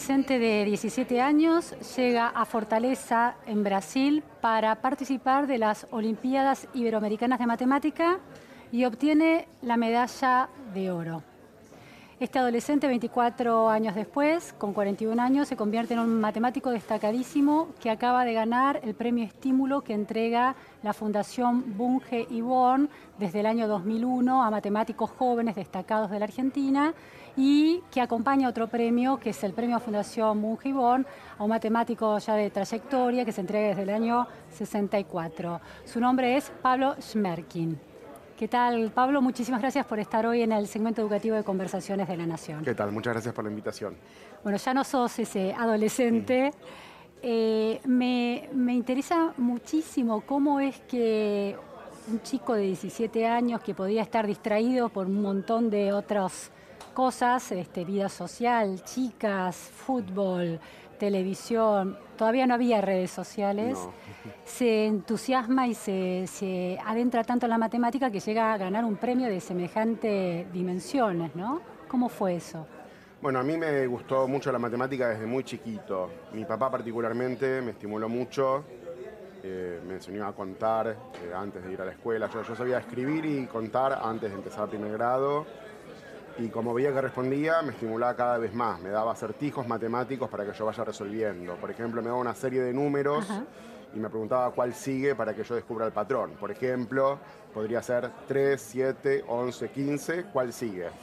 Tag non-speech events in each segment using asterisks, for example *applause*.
Adolescente de 17 años llega a Fortaleza, en Brasil, para participar de las Olimpiadas Iberoamericanas de Matemática y obtiene la medalla de oro. Este adolescente, 24 años después, con 41 años, se convierte en un matemático destacadísimo que acaba de ganar el premio estímulo que entrega la Fundación Bunge y Born desde el año 2001 a matemáticos jóvenes destacados de la Argentina y que acompaña otro premio que es el premio Fundación Bunge y Born a un matemático ya de trayectoria que se entrega desde el año 64. Su nombre es Pablo Schmerkin. ¿Qué tal, Pablo? Muchísimas gracias por estar hoy en el segmento educativo de Conversaciones de la Nación. ¿Qué tal? Muchas gracias por la invitación. Bueno, ya no sos ese adolescente. Eh, me, me interesa muchísimo cómo es que un chico de 17 años que podía estar distraído por un montón de otras cosas, este, vida social, chicas, fútbol, televisión, todavía no había redes sociales, No. se entusiasma y se, se adentra tanto en la matemática que llega a ganar un premio de semejante dimensiones, ¿no? ¿Cómo fue eso? Bueno, a mí me gustó mucho la matemática desde muy chiquito. Mi papá particularmente me estimuló mucho, eh, me enseñó a contar eh, antes de ir a la escuela. Yo, yo sabía escribir y contar antes de empezar primer grado. Y como veía que respondía, me estimulaba cada vez más. Me daba acertijos matemáticos para que yo vaya resolviendo. Por ejemplo, me daba una serie de números Ajá. y me preguntaba cuál sigue para que yo descubra el patrón. Por ejemplo, podría ser 3, 7, 11, 15, ¿cuál sigue? *laughs*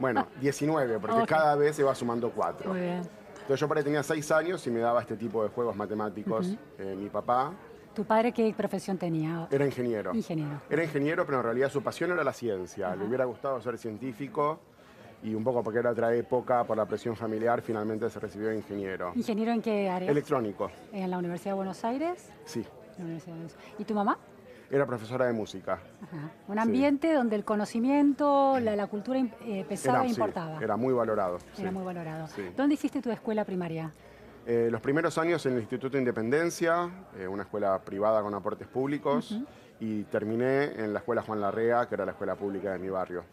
Bueno, 19, porque cada vez se va sumando 4. Muy bien. Entonces yo para tenía 6 años y me daba este tipo de juegos matemáticos. Eh, mi papá ¿Tu padre qué profesión tenía? era ingeniero. Ingeniero. Era ingeniero, pero en realidad su pasión era la ciencia. Le hubiera gustado ser científico y un poco porque era otra época, por la presión familiar, finalmente se recibió de ingeniero. ¿Ingeniero en qué área? Electrónico, en la Universidad de Buenos Aires. sí. La Universidad de Buenos Aires. ¿Y tu mamá? Era profesora de música. Ajá. Un ambiente donde el conocimiento, la, la cultura eh, pesaba Era, e sí, importaba. era muy valorado. Era sí. muy valorado. ¿Dónde hiciste tu escuela primaria? Eh, los primeros años en el Instituto Independencia, eh, una escuela privada con aportes públicos, y terminé en la escuela Juan Larrea, que era la escuela pública de mi barrio.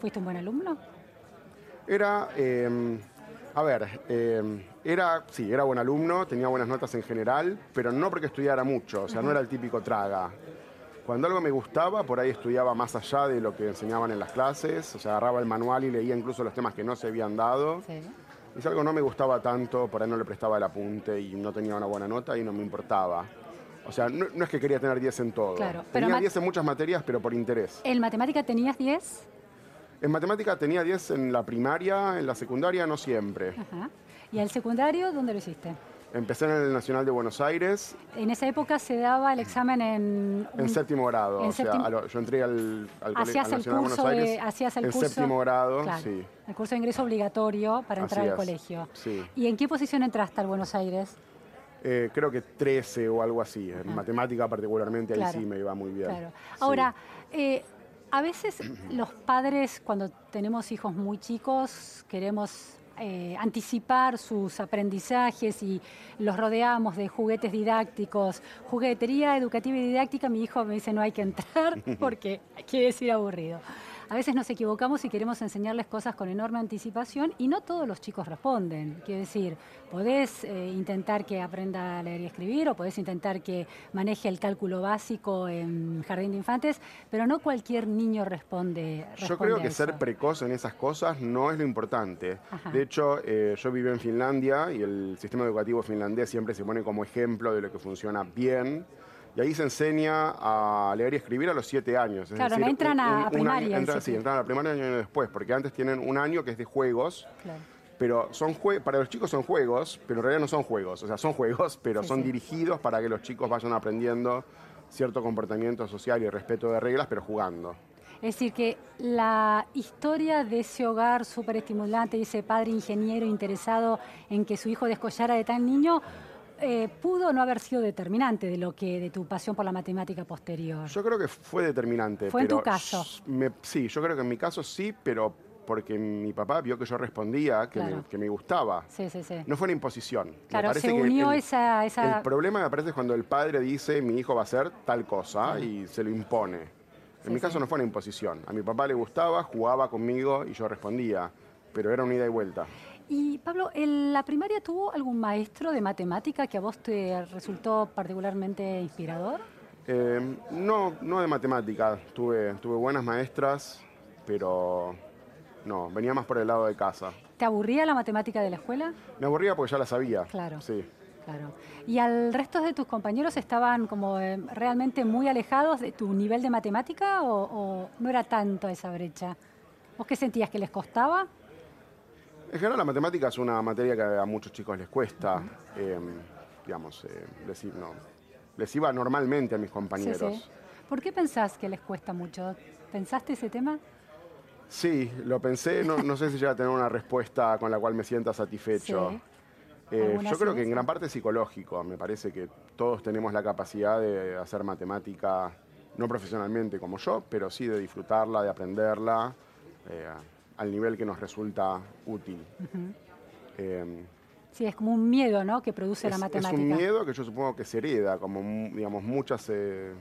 ¿Fuiste un buen alumno? Era, eh, a ver, eh, era, sí, era buen alumno, tenía buenas notas en general, pero no porque estudiara mucho, o sea, no era el típico traga. Cuando algo me gustaba, por ahí estudiaba más allá de lo que enseñaban en las clases, o sea, agarraba el manual y leía incluso los temas que no se habían dado. Sí. Y si algo no me gustaba tanto, por ahí no le prestaba el apunte y no tenía una buena nota y no me importaba. O sea, no, no es que quería tener 10 en todo. Claro, pero tenía mat- 10 en muchas materias, pero por interés. ¿En matemática tenías 10? En matemática tenía 10 en la primaria, en la secundaria no siempre. Ajá. ¿Y el secundario dónde lo hiciste? Empecé en el Nacional de Buenos Aires En esa época se daba el examen en... en séptimo grado. en o sea, lo- yo entré al, al, Hacías al el Nacional de curso Buenos de, Aires hacías el en curso, séptimo grado, claro, sí. el curso de ingreso obligatorio para entrar Así al es, colegio. sí. ¿Y en qué posición entraste al Buenos Aires? Eh, creo que 13 o algo así. En matemática particularmente, Claro. ahí sí me iba muy bien. Claro. Sí. Ahora, eh, a veces los padres, cuando tenemos hijos muy chicos, queremos eh, anticipar sus aprendizajes y los rodeamos de juguetes didácticos, juguetería educativa y didáctica. Mi hijo me dice no hay que entrar *laughs* porque quiere decir aburrido. A veces nos equivocamos y queremos enseñarles cosas con enorme anticipación y no todos los chicos responden. Quiero decir, podés eh, intentar que aprenda a leer y escribir o podés intentar que maneje el cálculo básico en jardín de infantes, pero no cualquier niño responde. Yo creo que eso. ser precoz en esas cosas no es lo importante. Ajá. De hecho, eh, yo viví en Finlandia y el sistema educativo finlandés siempre se pone como ejemplo de lo que funciona bien. Y ahí se enseña a leer y escribir a los siete años. Es Claro, no entran a- a año- primaria, entran- en sí, entran a la primaria un año después, porque antes tienen un año que es de juegos. Claro. Pero son para los chicos son juegos, pero en realidad no son juegos. O sea, son juegos, pero Sí, son sí. dirigidos para que los chicos vayan aprendiendo cierto comportamiento social y respeto de reglas, pero jugando. Es decir, que la historia de ese hogar súper estimulante, de ese padre ingeniero interesado en que su hijo descollara de tan niño, eh, pudo no haber sido determinante de lo que de tu pasión por la matemática posterior. Yo creo que fue determinante. ¿Fue en tu caso? me- sí, yo creo que en mi caso sí, pero porque mi papá vio que yo respondía, que, Claro. me, que me gustaba. Sí, sí, sí. No fue una imposición. Me Claro, parece se que unió el- esa- esa- El problema me parece es cuando el padre dice mi hijo va a hacer tal cosa y se lo impone. En Sí, mi caso sí. no fue una imposición. A mi papá le gustaba, jugaba conmigo y yo respondía. Pero era una ida y vuelta. Y Pablo, ¿en la primaria tuvo algún maestro de matemática que a vos te resultó particularmente inspirador? Eh, no, no de matemática. Tuve, tuve buenas maestras, pero no, venía más por el lado de casa. ¿Te aburría la matemática de la escuela? Me aburría porque ya la sabía. Claro. Sí. Claro. ¿Y al resto de tus compañeros estaban como eh, realmente muy alejados de tu nivel de matemática o, o no era tanto esa brecha? ¿Vos qué sentías que les costaba? En general la matemática es una materia que a muchos chicos les cuesta. eh, digamos, eh, les, no, les iba normalmente a mis compañeros. Sí, sí. ¿Por qué pensás que les cuesta mucho? ¿Pensaste ese tema? Sí, lo pensé, no, no sé si llega a tener una respuesta con la cual me sienta satisfecho. Sí. Eh, ¿Alguna yo creo que en gran parte es psicológico. Me parece que todos tenemos la capacidad de hacer matemática, no profesionalmente como yo, pero sí de disfrutarla, de aprenderla, eh, al nivel que nos resulta útil. Eh, Sí, es como un miedo, ¿no? Que produce la es, es matemática. un miedo que yo supongo que se hereda, como digamos muchas eh,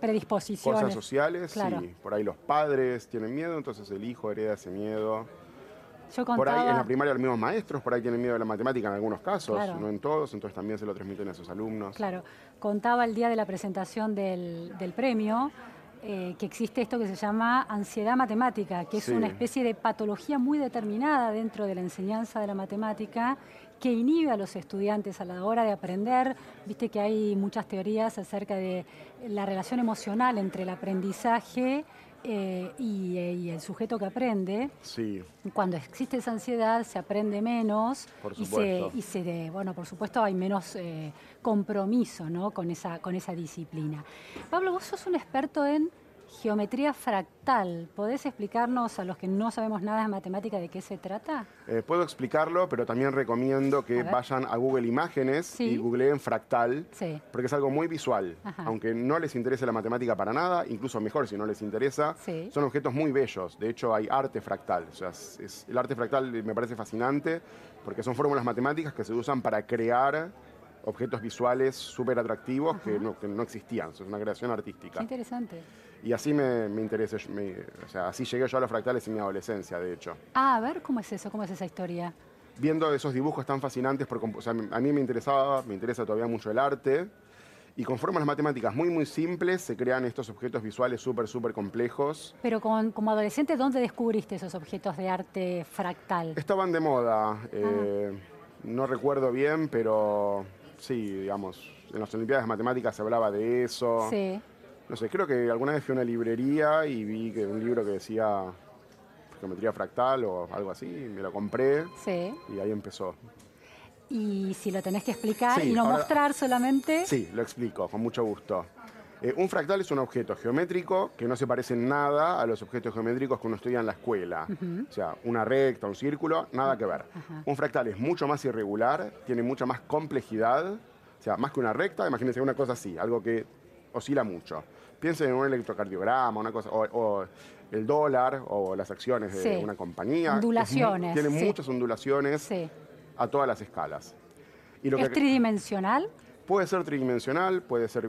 Predisposiciones. cosas sociales. Claro. y por ahí los padres tienen miedo, entonces el hijo hereda ese miedo. Yo Por contaba... ahí en la primaria los mismos maestros, por ahí tienen miedo de la matemática en algunos casos, Claro. no en todos, entonces también se lo transmiten a sus alumnos. Claro, contaba el día de la presentación del, del premio eh, que existe esto que se llama ansiedad matemática, que es Sí. una especie de patología muy determinada dentro de la enseñanza de la matemática que inhibe a los estudiantes a la hora de aprender. Viste que hay muchas teorías acerca de la relación emocional entre el aprendizaje eh, y, eh, y el sujeto que aprende. Sí, Cuando existe esa ansiedad se aprende menos Por y se, y se de- bueno, por supuesto hay menos eh, compromiso ¿no? con, esa, con esa disciplina. Pablo, vos sos un experto en geometría fractal. ¿Podés explicarnos a los que no sabemos nada de matemática de qué se trata? Eh, puedo explicarlo, pero también recomiendo que A vayan a Google Imágenes Sí. y googleen fractal, Sí. porque es algo muy visual. Ajá. Aunque no les interese la matemática para nada, incluso mejor si no les interesa, Sí. son objetos muy bellos. De hecho, hay arte fractal. O sea, es- es- el arte fractal me parece fascinante porque son fórmulas matemáticas que se usan para crear objetos visuales súper atractivos que no, que no existían. Es una creación Qué artística. interesante. Y así me, me interesé, me- o sea, así llegué yo a los fractales en mi adolescencia, de hecho. Ah, a ver, ¿cómo es eso? ¿Cómo es esa historia? Viendo esos dibujos tan fascinantes, por, comp- o sea, a mí me interesaba, me interesa todavía mucho el arte, y con fórmulas matemáticas muy, muy simples se crean estos objetos visuales súper, súper complejos. Pero con- como adolescente, ¿dónde descubriste esos objetos de arte fractal? Estaban de moda, Ah. eh, no recuerdo bien, pero sí, digamos, en las Olimpiadas de Matemáticas se hablaba de eso. Sí. No sé, creo que alguna vez fui a una librería y vi que un libro que decía geometría fractal o algo así, y me lo compré Sí. y ahí empezó. Y si lo tenés que explicar Sí, y no ahora- mostrar solamente. Sí, lo explico, con mucho gusto. Eh, un fractal es un objeto geométrico que no se parece en nada a los objetos geométricos que uno estudia en la escuela. O sea, una recta, un círculo, nada que ver. Un fractal es mucho más irregular, tiene mucha más complejidad. O sea, más que una recta, imagínense una cosa así, algo que oscila mucho. Piensen en un electrocardiograma, una cosa, o, o el dólar o las acciones de Sí. una compañía. Ondulaciones, Tiene sí. muchas ondulaciones Sí. a todas las escalas. Y lo ¿Es que- tridimensional? Puede ser tridimensional, puede ser...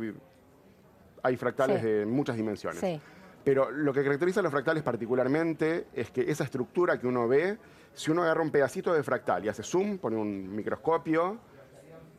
Hay fractales de muchas dimensiones. Sí. Pero lo que caracteriza a los fractales particularmente es que esa estructura que uno ve, si uno agarra un pedacito de fractal y hace zoom, pone un microscopio,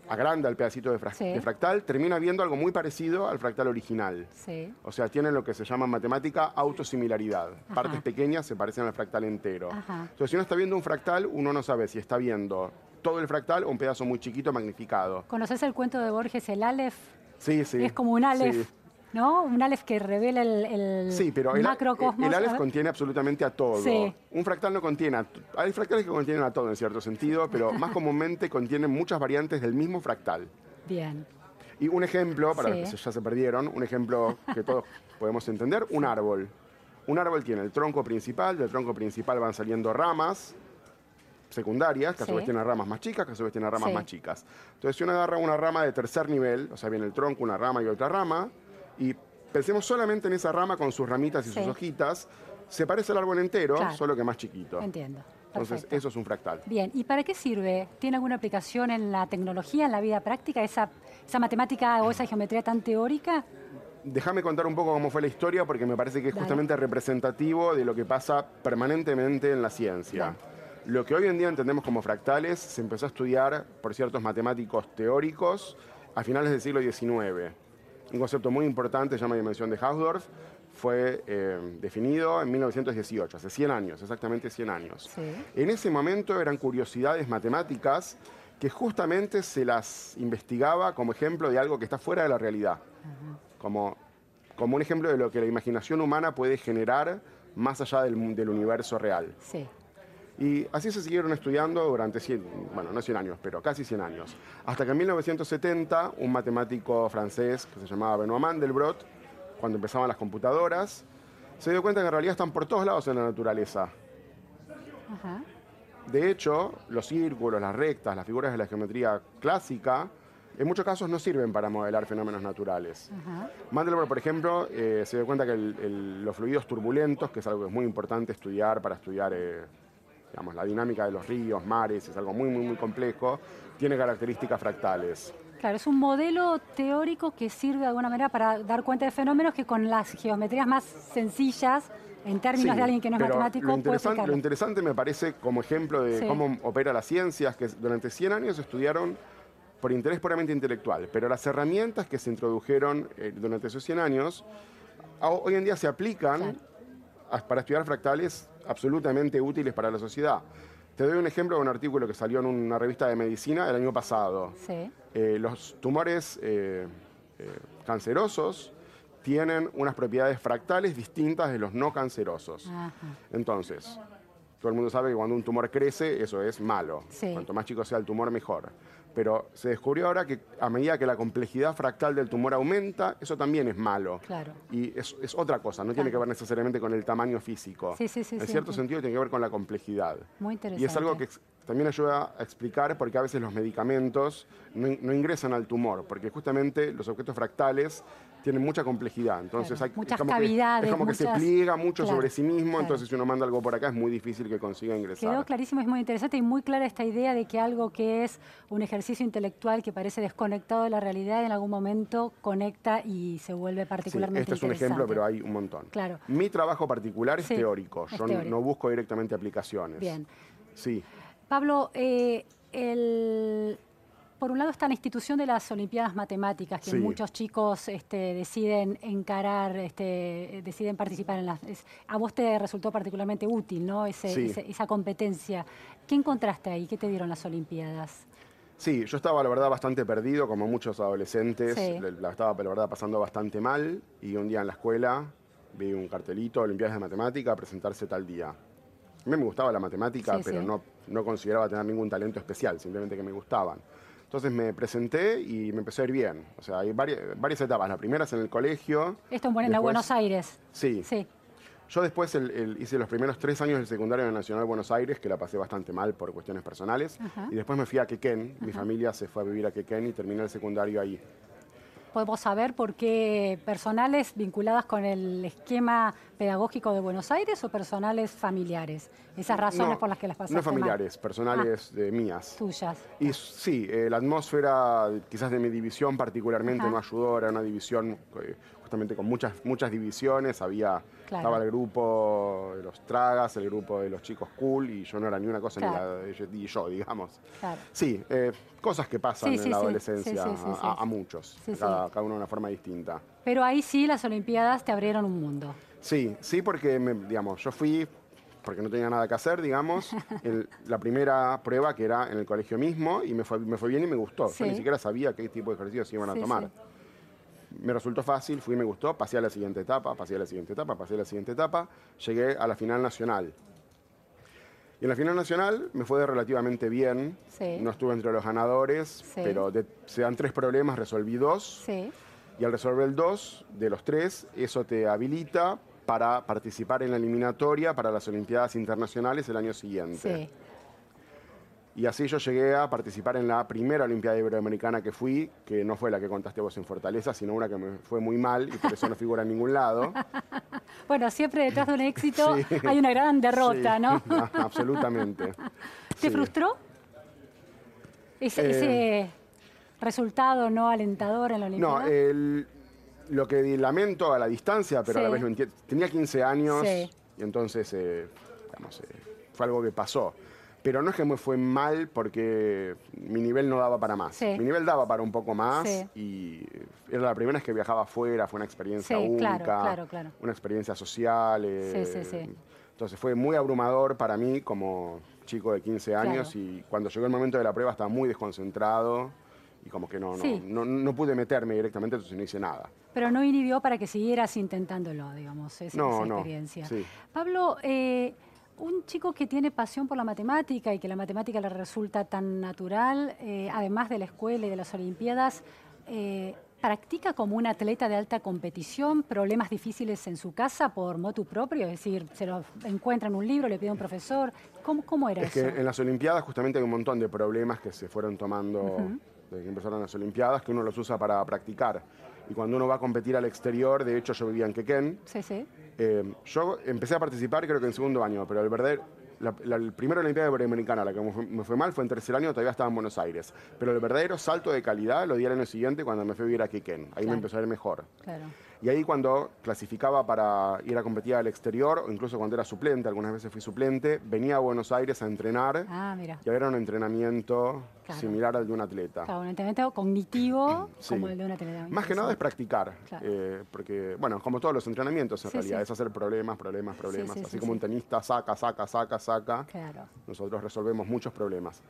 agranda el pedacito de, fra- Sí. de fractal, termina viendo algo muy parecido al fractal original. Sí. O sea, tienen lo que se llama en matemática autosimilaridad. Partes pequeñas se parecen al fractal entero. Ajá. Entonces, si uno está viendo un fractal, uno no sabe si está viendo todo el fractal o un pedazo muy chiquito magnificado. ¿Conoces el cuento de Borges, el Aleph? Sí, sí. Es como un Aleph, Sí. ¿No? Un Aleph que revela el, el Sí, pero el, macrocosmos. el Aleph ver. contiene absolutamente a todo. Sí. Un fractal no contiene a Hay fractales que contienen a todo en cierto sentido, pero *laughs* más comúnmente contienen muchas variantes del mismo fractal. Bien. Y un ejemplo, para Sí. los que ya se perdieron, un ejemplo que todos *laughs* podemos entender, un árbol. Un árbol tiene el tronco principal, del tronco principal van saliendo ramas, secundarias, que a su vez tienen ramas más chicas, que a su vez tienen ramas más chicas. Entonces, si uno agarra una rama de tercer nivel, o sea, viene el tronco, una rama y otra rama, y pensemos solamente en esa rama con sus ramitas y Sí. sus hojitas, se parece al árbol entero, Claro. solo que más chiquito. Entiendo. Entonces, Perfecto. eso es un fractal. Bien, ¿y para qué sirve? ¿Tiene alguna aplicación en la tecnología, en la vida práctica, esa, esa matemática o esa geometría tan teórica? Déjame contar un poco cómo fue la historia porque me parece que es Dale. justamente representativo de lo que pasa permanentemente en la ciencia. Lo que hoy en día entendemos como fractales se empezó a estudiar por ciertos matemáticos teóricos a finales del siglo XIX. Un concepto muy importante se llama dimensión de Hausdorff. Fue eh, definido en 1918, hace 100 años, exactamente 100 años. Sí. En ese momento eran curiosidades matemáticas que justamente se las investigaba como ejemplo de algo que está fuera de la realidad como, como un ejemplo de lo que la imaginación humana puede generar más allá del, del universo real. Sí. Y así se siguieron estudiando durante 100, bueno, no 100 años, pero casi 100 años. Hasta que en 1970 un matemático francés que se llamaba Benoît Mandelbrot, cuando empezaban las computadoras, se dio cuenta que en realidad están por todos lados en la naturaleza. Ajá. De hecho, los círculos, las rectas, las figuras de la geometría clásica, en muchos casos no sirven para modelar fenómenos naturales. Ajá. Mandelbrot, por ejemplo, eh, se dio cuenta que el- el- los fluidos turbulentos, que es algo que es muy importante estudiar para estudiar eh, digamos, la dinámica de los ríos, mares, es algo muy, muy, muy complejo, tiene características fractales. Claro, es un modelo teórico que sirve de alguna manera para dar cuenta de fenómenos que con las geometrías más sencillas, en términos Sí, de alguien que no es matemático, lo puede interesante, explicarlo. lo interesante me parece como ejemplo de Sí. cómo opera la ciencia es que durante 100 años estudiaron por interés puramente intelectual, pero las herramientas que se introdujeron eh, durante esos 100 años hoy en día se aplican Claro. a- para estudiar fractales absolutamente útiles para la sociedad. Te doy un ejemplo de un artículo que salió en una revista de medicina el año pasado. Sí. Eh, los tumores eh, eh, cancerosos tienen unas propiedades fractales distintas de los no cancerosos. Ajá. Entonces, todo el mundo sabe que cuando un tumor crece, eso es malo. Sí. Cuanto más chico sea el tumor, mejor. Pero se descubrió ahora que a medida que la complejidad fractal del tumor aumenta, eso también es malo. Claro. Y es, es otra cosa, no tiene que ver necesariamente con el tamaño físico. Sí, sí, sí, en sí, cierto sentido tiene que ver con la complejidad. Muy interesante. Y es algo que también ayuda a explicar porque a veces los medicamentos no ingresan al tumor, porque justamente los objetos fractales tienen mucha complejidad. Entonces Claro, hay, muchas es como cavidades, Que, es como que se pliega mucho claro, sobre sí mismo, claro. entonces si uno manda algo por acá es muy difícil que consiga ingresar. Quedó clarísimo, es muy interesante y muy clara esta idea de que algo que es un ejercicio intelectual que parece desconectado de la realidad en algún momento conecta y se vuelve Sí, particularmente este es un ejemplo, pero hay un montón. Claro. Mi trabajo particular es Sí, teórico. es Yo teórico. no busco directamente aplicaciones. Bien. Sí. Pablo, eh, el- por un lado está la institución de las Olimpiadas Matemáticas, que Sí. muchos chicos este, deciden encarar, este, deciden participar en las... es- a vos te resultó particularmente útil, ¿no? Ese- Sí. ese- esa competencia. ¿Qué encontraste ahí? ¿Qué te dieron las Olimpiadas? Sí, yo estaba, la verdad, bastante perdido, como muchos adolescentes. Sí. La estaba, la verdad, pasando bastante mal. Y un día en la escuela vi un cartelito, Olimpiadas de Matemática, a presentarse tal día. A mí me gustaba la matemática, Sí, pero. No, no consideraba tener ningún talento especial, simplemente que me gustaban. Entonces me presenté y me empecé a ir bien. O sea, hay varias, varias etapas. La primera es en el colegio. Esto en, Después- Buenos Aires. Sí. Sí. Yo después el- el- hice los primeros tres años del secundario en la Nacional de Buenos Aires, que la pasé bastante mal por cuestiones personales. Ajá. Y después me fui a Quequén. Mi familia se fue a vivir a Quequén y terminé el secundario ahí. ¿Podemos saber por qué personales vinculadas con el esquema pedagógico de Buenos Aires o personales familiares? Esas razones No, por las que las pasaste No mal. Ah. familiares, personales de mías. Tuyas. Y sí, eh, la atmósfera quizás de mi división particularmente Ajá. no ayudó, era una división eh, justamente con muchas, muchas divisiones, había, Claro. estaba el grupo de los tragas, el grupo de los chicos cool y yo no era ni una cosa Claro. ni la de yo, digamos. Claro. Sí, eh, cosas que pasan Sí, en la adolescencia a- muchos, cada, cada uno de una forma distinta. Pero ahí sí las Olimpiadas te abrieron un mundo. Sí, sí, porque me- digamos, yo fui porque no tenía nada que hacer, digamos, *laughs* en la primera prueba que era en el colegio mismo y me fue, me fue bien y me gustó. Yo ni siquiera sabía qué tipo de ejercicios iban a tomar. Me resultó fácil, fui y me gustó, pasé a la siguiente etapa, pasé a la siguiente etapa, pasé a la siguiente etapa, llegué a la final nacional. Y en la final nacional me fue relativamente bien, Sí. no estuve entre los ganadores, Sí. pero de- se dan tres problemas, resolví dos. Sí. Y al resolver el 2 de los tres, eso te habilita para participar en la eliminatoria para las Olimpiadas Internacionales el año siguiente. Y así yo llegué a participar en la primera Olimpiada Iberoamericana que fui, que no fue la que contaste vos en Fortaleza, sino una que me fue muy mal y por eso no figura en ningún lado. *laughs* bueno, siempre detrás de un éxito *laughs* hay una gran derrota, ¿no? *laughs* absolutamente. ¿Te frustró? Ese, eh, resultado no alentador en la Olimpiada. No, el, lo que lamento a la distancia, pero a la vez lo entiendo. Tenía 15 años y entonces, eh, digamos, eh, fue algo que pasó. Pero no es que me fue mal porque mi nivel no daba para más. Mi nivel daba para un poco más y era la primera vez que viajaba afuera, fue una experiencia única, una experiencia social. Eh, entonces fue muy abrumador para mí como chico de 15 años y cuando llegó el momento de la prueba estaba muy desconcentrado y como que no, no, no, pude meterme directamente, entonces no hice nada. Pero no inhibió para que siguieras intentándolo, digamos, esa, esa experiencia. Pablo, eh, un chico que tiene pasión por la matemática y que la matemática le resulta tan natural, eh, además de la escuela y de las Olimpiadas, eh, ¿practica como un atleta de alta competición problemas difíciles en su casa por motu propio? Es decir, se lo encuentra en un libro, le pide a un profesor. ¿Cómo, cómo era es eso? que en las Olimpiadas justamente hay un montón de problemas que se fueron tomando desde que empezaron las Olimpiadas que uno los usa para practicar. Y cuando uno va a competir al exterior, de hecho yo vivía en Quequén. Sí, sí. Eh, yo empecé a participar creo que en segundo año, pero el verdadero, la, la, primera Olimpiada Iberoamericana, la que me fue, mal, fue en tercer año, todavía estaba en Buenos Aires. Pero el verdadero salto de calidad lo di el año siguiente cuando me fui a vivir a Quequén. Ahí me empezó a ir mejor. Claro. Y ahí cuando clasificaba para ir a competir al exterior, o incluso cuando era suplente, algunas veces fui suplente, venía a Buenos Aires a entrenar. Ah, mira. Y era un entrenamiento similar al de un atleta. Claro, un entrenamiento cognitivo *clears throat* como el de un atleta. Más que nada es practicar. Eh, porque, bueno, como todos los entrenamientos en realidad, es hacer problemas, problemas, problemas. Así como un tenista saca, saca, saca, saca. Claro. Nosotros resolvemos muchos problemas.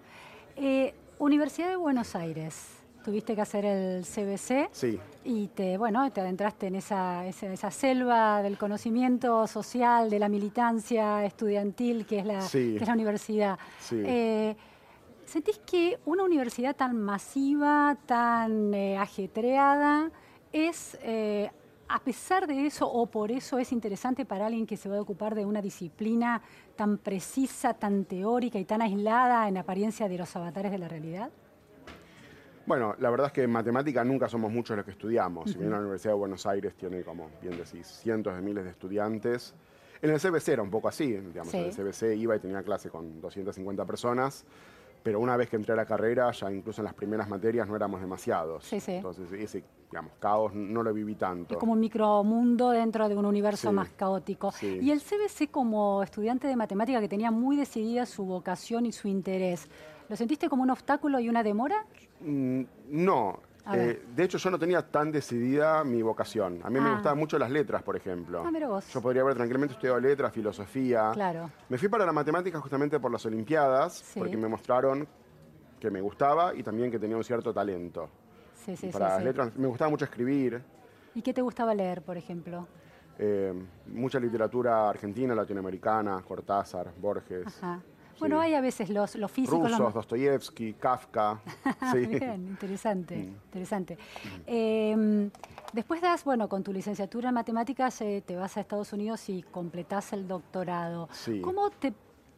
Eh, Universidad de Buenos Aires tuviste que hacer el CBC sí. y te, bueno, te adentraste en esa, esa, selva del conocimiento social, de la militancia estudiantil que es la, es la universidad. Eh, ¿Sentís que una universidad tan masiva, tan eh, ajetreada, es, eh, a pesar de eso o por eso es interesante para alguien que se va a ocupar de una disciplina tan precisa, tan teórica y tan aislada en apariencia de los avatares de la realidad? Bueno, la verdad es que en matemática nunca somos muchos los que estudiamos. Si bien la Universidad de Buenos Aires tiene, como bien decís, cientos de miles de estudiantes. En el CBC era un poco así, digamos, en el CBC iba y tenía clase con 250 personas, pero una vez que entré a la carrera, ya incluso en las primeras materias no éramos demasiados. Sí, sí. Entonces ese, digamos, caos no lo viví tanto. Es como un micromundo dentro de un universo más caótico. Y el CBC como estudiante de matemática que tenía muy decidida su vocación y su interés, ¿Lo sentiste como un obstáculo y una demora? Mm, no. Eh, de hecho, yo no tenía tan decidida mi vocación. A mí me ah. gustaban mucho las letras, por ejemplo. Ah, vos. Yo podría haber tranquilamente estudiado letras, filosofía. Claro. Me fui para la matemática justamente por las Olimpiadas, porque me mostraron que me gustaba y también que tenía un cierto talento. Sí, sí, para las letras me gustaba mucho escribir. ¿Y qué te gustaba leer, por ejemplo? Eh, mucha literatura argentina, latinoamericana, Cortázar, Borges. Ajá. Bueno, hay a veces los, los físicos... Rusos, Dostoyevsky, Kafka. *laughs* sí. Bien, interesante, mm. interesante. Em, después das, bueno, con tu licenciatura en matemáticas eh, te vas a Estados Unidos y completás el doctorado. ¿Cómo te,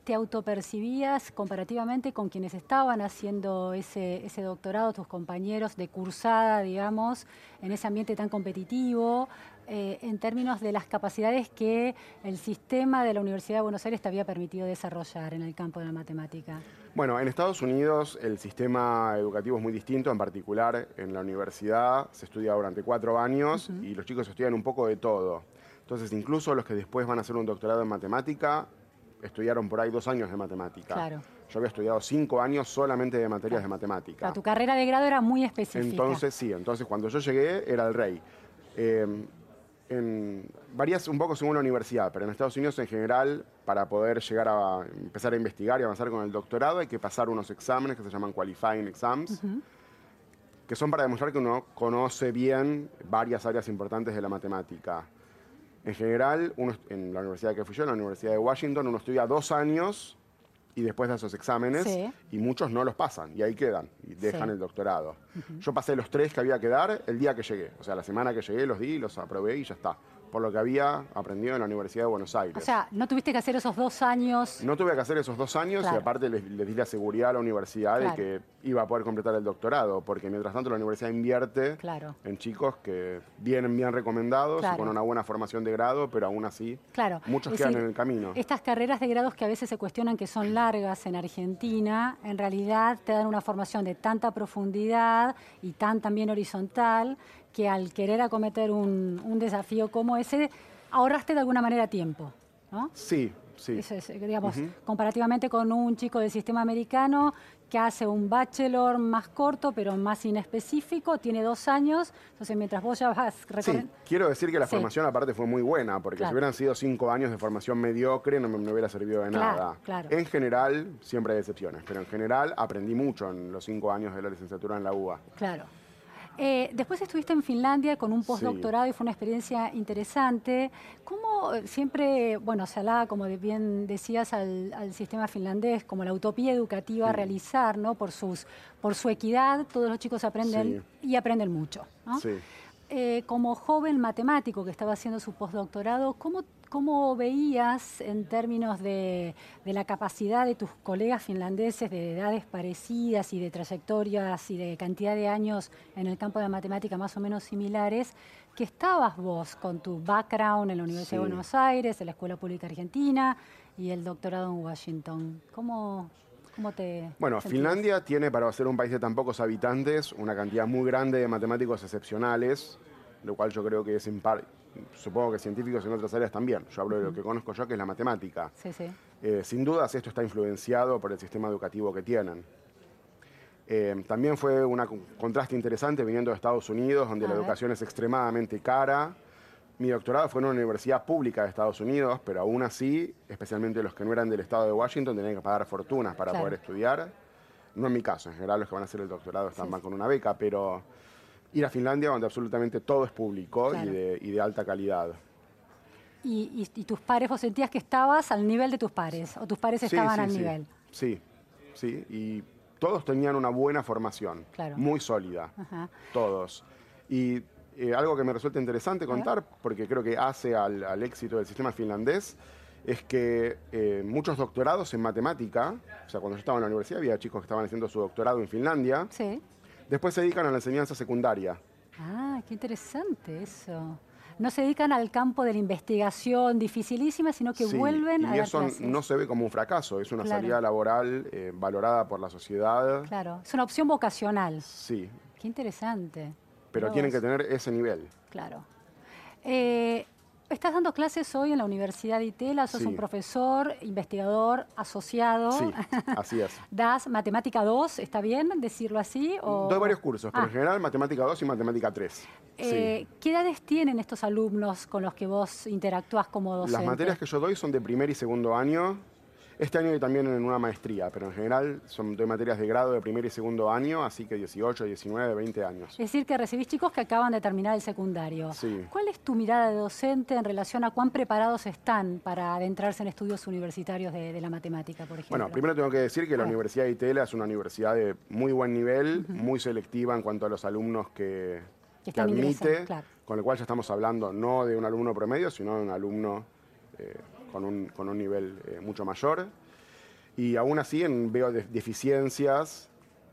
te, autopercibías comparativamente con quienes estaban haciendo ese, ese doctorado, tus compañeros de cursada, digamos, en ese ambiente tan competitivo? Eh, en términos de las capacidades que el sistema de la Universidad de Buenos Aires te había permitido desarrollar en el campo de la matemática? Bueno, en Estados Unidos el sistema educativo es muy distinto, en particular en la universidad se estudia durante cuatro años y los chicos estudian un poco de todo. Entonces, incluso los que después van a hacer un doctorado en matemática, estudiaron por ahí dos años de matemática. Claro. Yo había estudiado cinco años solamente de materias de matemática. tu carrera de grado era muy específica. Entonces, sí, entonces cuando yo llegué era el rey. Eh, en, varías un poco según la universidad, pero en Estados Unidos en general, para poder llegar a empezar a investigar y avanzar con el doctorado, hay que pasar unos exámenes que se llaman qualifying exams, que son para demostrar que uno conoce bien varias áreas importantes de la matemática. En general, uno, en la universidad que fui yo, en la Universidad de Washington, uno estudia dos años y después de esos exámenes y muchos no los pasan y ahí quedan y dejan el doctorado. Yo pasé los tres que había que dar el día que llegué, o sea, la semana que llegué los di, los aprobé y ya está. Por lo que había aprendido en la Universidad de Buenos Aires. O sea, no tuviste que hacer esos dos años. No tuve que hacer esos dos años y aparte les, di la seguridad a la universidad de que iba a poder completar el doctorado, porque mientras tanto la universidad invierte en chicos que vienen bien recomendados con una buena formación de grado, pero aún así muchos quedan en el camino. Estas carreras de grados que a veces se cuestionan que son largas en Argentina, en realidad te dan una formación de tanta profundidad y tan también horizontal que al querer acometer un, desafío como ese, ahorraste de alguna manera tiempo, ¿no? Sí, sí. digamos, comparativamente con un chico del sistema americano que hace un bachelor más corto, pero más inespecífico, tiene dos años, entonces mientras vos ya vas Sí, quiero decir que la formación aparte fue muy buena, porque si hubieran sido cinco años de formación mediocre no me, hubiera servido de nada. En general, siempre hay excepciones, pero en general aprendí mucho en los cinco años de la licenciatura en la UBA. Claro. Eh, después estuviste en Finlandia con un postdoctorado y fue una experiencia interesante. ¿Cómo eh, siempre, bueno, se hablaba, como bien decías, al, sistema finlandés como la utopía educativa a realizar, ¿no? Por, sus, por su equidad, todos los chicos aprenden y aprenden mucho. ¿no? Eh, como joven matemático que estaba haciendo su postdoctorado, ¿cómo ¿Cómo veías en términos de, la capacidad de tus colegas finlandeses de edades parecidas y de trayectorias y de cantidad de años en el campo de la matemática más o menos similares, que estabas vos con tu background en la Universidad de Buenos Aires, en la Escuela Pública Argentina y el doctorado en Washington? ¿Cómo, ¿Cómo te bueno, Finlandia tiene, para ser un país de tan pocos habitantes, una cantidad muy grande de matemáticos excepcionales, lo cual yo creo que es en parte supongo que científicos en otras áreas también. Yo hablo de lo que conozco yo, que es la matemática. Eh, sin dudas, esto está influenciado por el sistema educativo que tienen. Eh, también fue un contraste interesante viniendo de Estados Unidos, donde la educación es extremadamente cara. Mi doctorado fue en una universidad pública de Estados Unidos, pero aún así, especialmente los que no eran del estado de Washington, tenían que pagar fortunas para poder estudiar. No en mi caso, en general los que van a hacer el doctorado están con una beca, pero ir a Finlandia donde absolutamente todo es público y, de, alta calidad. ¿Y, tus pares, vos sentías que estabas al nivel de tus pares o tus pares estaban al nivel? Sí, sí, y todos tenían una buena formación, muy sólida, todos. Y eh, algo que me resulta interesante contar, porque creo que hace al, éxito del sistema finlandés, es que eh, muchos doctorados en matemática, o sea, cuando yo estaba en la universidad había chicos que estaban haciendo su doctorado en Finlandia, sí. Después se dedican a la enseñanza secundaria. Ah, qué interesante eso. No se dedican al campo de la investigación dificilísima, sino que vuelven a Y eso no se ve como un fracaso, es una salida laboral eh, valorada por la sociedad. Claro, es una opción vocacional. Sí. Qué interesante. Pero tienen que tener ese nivel. Claro. Eh, Estás dando clases hoy en la Universidad de Itela, sos un profesor, investigador, asociado. Sí, así es. *laughs* das Matemática 2, ¿está bien decirlo así? O... Doy varios cursos, pero en ah. general Matemática 2 y Matemática 3. Eh, ¿Qué edades tienen estos alumnos con los que vos interactúas como docente? Las materias que yo doy son de primer y segundo año. Este año también en una maestría, pero en general son de materias de grado de primer y segundo año, así que 18, 19, 20 años. Es decir, que recibís chicos que acaban de terminar el secundario. Sí. ¿Cuál es tu mirada de docente en relación a cuán preparados están para adentrarse en estudios universitarios de, la matemática, por ejemplo? Bueno, primero tengo que decir que la Universidad de Itela es una universidad de muy buen nivel, muy selectiva en cuanto a los alumnos que, admite, con el cual ya estamos hablando no de un alumno promedio, sino de un alumno... Eh, con un, nivel eh, mucho mayor. Y aún así veo deficiencias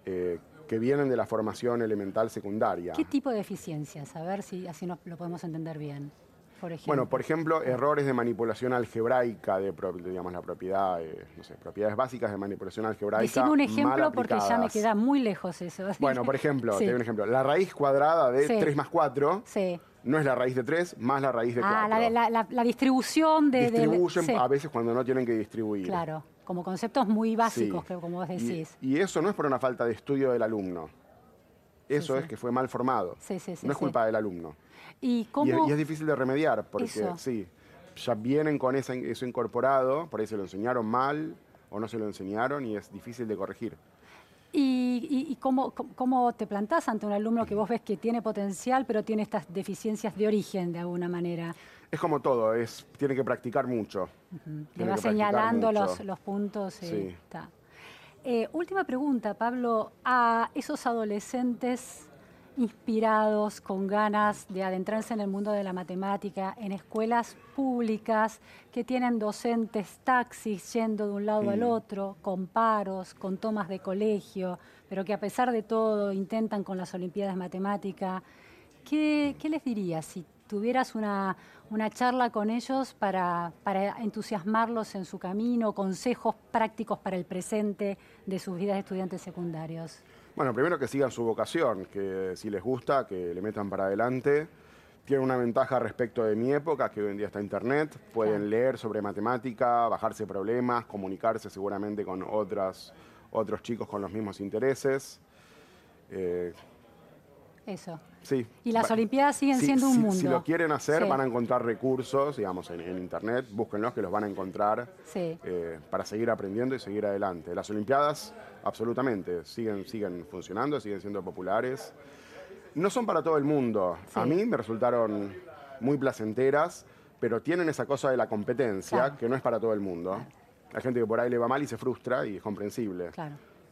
eh, que vienen de la formación elemental secundaria. ¿Qué tipo de deficiencias? A ver si así lo podemos entender bien. Por bueno, por ejemplo, errores de manipulación algebraica de, digamos, la propiedad, eh, no sé, propiedades básicas de manipulación algebraica. Decime un ejemplo porque ya me queda muy lejos eso. Bueno, por ejemplo, *laughs* te doy un ejemplo. La raíz cuadrada de 3 más 4 sí no es la raíz de 3 más la raíz de 4. Ah, la, distribución de... Distribuyen a veces cuando no tienen que distribuir. Claro, como conceptos muy básicos, como vos decís. Y, eso no es por una falta de estudio del alumno. Eso es que fue mal formado. no es culpa del alumno. ¿Y, cómo... y, es difícil de remediar, porque sí, ya vienen con eso incorporado, por ahí se lo enseñaron mal o no se lo enseñaron y es difícil de corregir. ¿Y, cómo, te plantás ante un alumno que vos ves que tiene potencial, pero tiene estas deficiencias de origen de alguna manera? Es como todo, es, tiene que practicar mucho. Le va señalando los, puntos. Eh, sí. Eh, última pregunta, Pablo. A esos adolescentes inspirados, con ganas de adentrarse en el mundo de la matemática, en escuelas públicas que tienen docentes taxis yendo de un lado al otro, con paros, con tomas de colegio, pero que a pesar de todo intentan con las Olimpiadas de Matemática. ¿Qué, les dirías si tuvieras una, charla con ellos para, para, entusiasmarlos en su camino, consejos prácticos para el presente de sus vidas de estudiantes secundarios? Bueno, primero que sigan su vocación, que si les gusta, que le metan para adelante. Tienen una ventaja respecto de mi época, que hoy en día está Internet. Pueden leer sobre matemática, bajarse problemas, comunicarse seguramente con otras, otros chicos con los mismos intereses. Eh, Eso. Sí. Y las Olimpiadas siguen siendo un mundo. Si lo quieren hacer, van a encontrar recursos, digamos, en, Internet. Búsquenlos, que los van a encontrar eh, para seguir aprendiendo y seguir adelante. Las Olimpiadas absolutamente, siguen, siguen funcionando, siguen siendo populares. No son para todo el mundo. A mí me resultaron muy placenteras, pero tienen esa cosa de la competencia que no es para todo el mundo. Hay gente que por ahí le va mal y se frustra y es comprensible.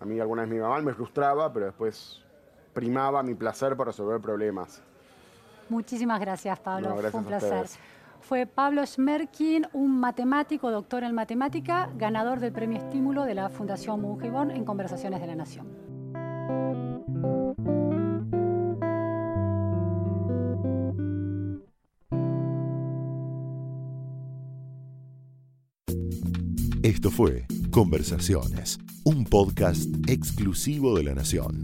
A mí alguna vez me iba mal, me frustraba, pero después primaba mi placer por resolver problemas. Muchísimas gracias, Pablo. Fue un placer fue Pablo Schmerkin, un matemático, doctor en matemática, ganador del premio Estímulo de la Fundación Mungibón en Conversaciones de la Nación. Esto fue Conversaciones, un podcast exclusivo de la Nación.